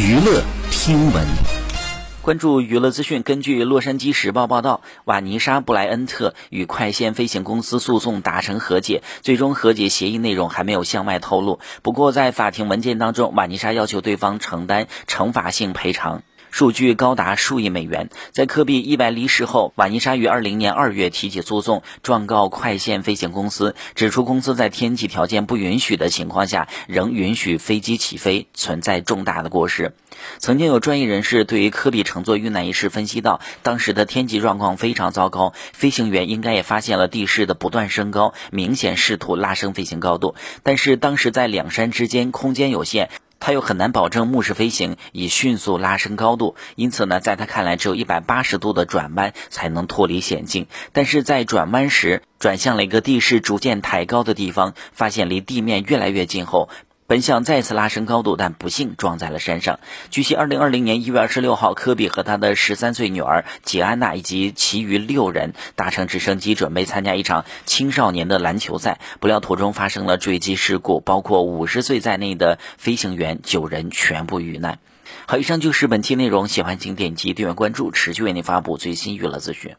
娱乐听闻，关注娱乐资讯。根据《洛杉矶时报》报道，瓦妮莎·布莱恩特与快线飞行公司诉讼达成和解，最终和解协议内容还没有向外透露。不过，在法庭文件当中，瓦妮莎要求对方承担惩罚性赔偿。数据高达数亿美元。在科比意外离世后，瓦妮莎于二零年二月提起诉讼，状告快线飞行公司，指出公司在天气条件不允许的情况下仍允许飞机起飞，存在重大的过失。曾经有专业人士对于科比乘坐遇难一事分析到，当时的天气状况非常糟糕，飞行员应该也发现了地势的不断升高，明显试图拉升飞行高度，但是当时在两山之间空间有限。他又很难保证目视飞行以迅速拉升高度，因此呢，在他看来，只有一百八十度的转弯才能脱离险境。但是在转弯时，转向了一个地势逐渐抬高的地方，发现离地面越来越近后。本想再次拉升高度，但不幸撞在了山上。据悉，二零二零年一月二十六号，科比和他的十三岁女儿吉安娜以及其余六人搭乘直升机准备参加一场青少年的篮球赛，不料途中发生了坠机事故，包括五十岁在内的飞行员九人全部遇难。好，以上就是本期内容，喜欢请点击订阅关注，持续为您发布最新娱乐资讯。